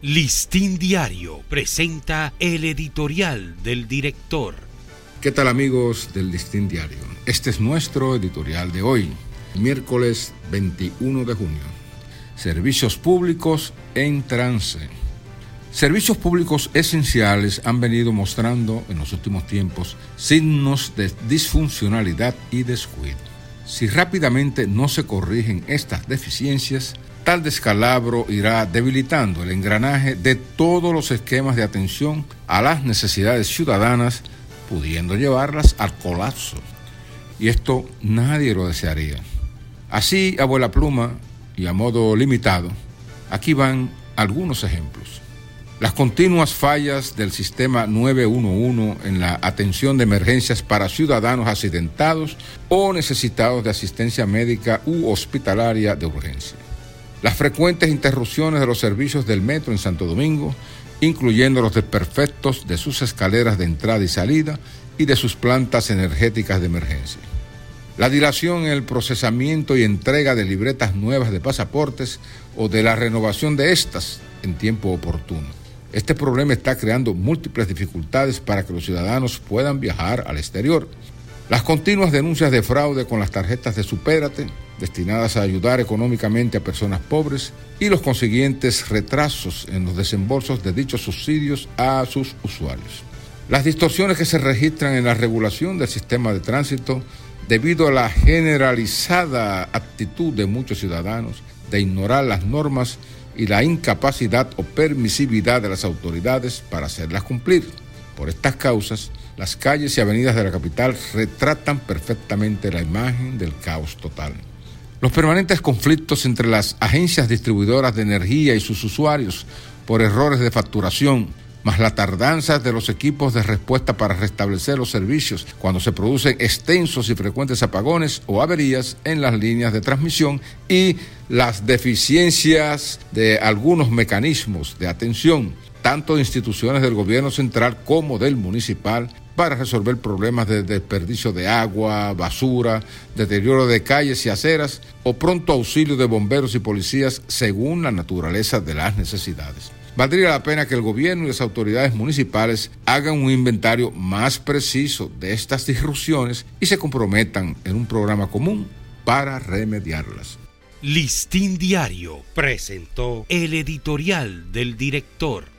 Listín Diario presenta el editorial del director. ¿Qué tal amigos del Listín Diario? Este es nuestro editorial de hoy, miércoles 21 de junio. Servicios públicos en trance. Servicios públicos esenciales han venido mostrando en los últimos tiempos signos de disfuncionalidad y descuido. Si rápidamente no se corrigen estas deficiencias, tal descalabro irá debilitando el engranaje de todos los esquemas de atención a las necesidades ciudadanas, pudiendo llevarlas al colapso. Y esto nadie lo desearía. Así, abuela pluma, y a modo limitado, aquí van algunos ejemplos. Las continuas fallas del sistema 911 en la atención de emergencias para ciudadanos accidentados o necesitados de asistencia médica u hospitalaria de urgencia las frecuentes interrupciones de los servicios del metro en Santo Domingo, incluyendo los desperfectos de sus escaleras de entrada y salida y de sus plantas energéticas de emergencia. La dilación en el procesamiento y entrega de libretas nuevas de pasaportes o de la renovación de estas en tiempo oportuno. Este problema está creando múltiples dificultades para que los ciudadanos puedan viajar al exterior. Las continuas denuncias de fraude con las tarjetas de Supérate, destinadas a ayudar económicamente a personas pobres, y los consiguientes retrasos en los desembolsos de dichos subsidios a sus usuarios. Las distorsiones que se registran en la regulación del sistema de tránsito debido a la generalizada actitud de muchos ciudadanos de ignorar las normas y la incapacidad o permisividad de las autoridades para hacerlas cumplir. Por estas causas, las calles y avenidas de la capital retratan perfectamente la imagen del caos total. Los permanentes conflictos entre las agencias distribuidoras de energía y sus usuarios por errores de facturación, más la tardanza de los equipos de respuesta para restablecer los servicios cuando se producen extensos y frecuentes apagones o averías en las líneas de transmisión y las deficiencias de algunos mecanismos de atención, tanto instituciones del gobierno central como del municipal, para resolver problemas de desperdicio de agua, basura, deterioro de calles y aceras o pronto auxilio de bomberos y policías según la naturaleza de las necesidades. Valdría la pena que el gobierno y las autoridades municipales hagan un inventario más preciso de estas disrupciones y se comprometan en un programa común para remediarlas. Listín Diario presentó el editorial del director.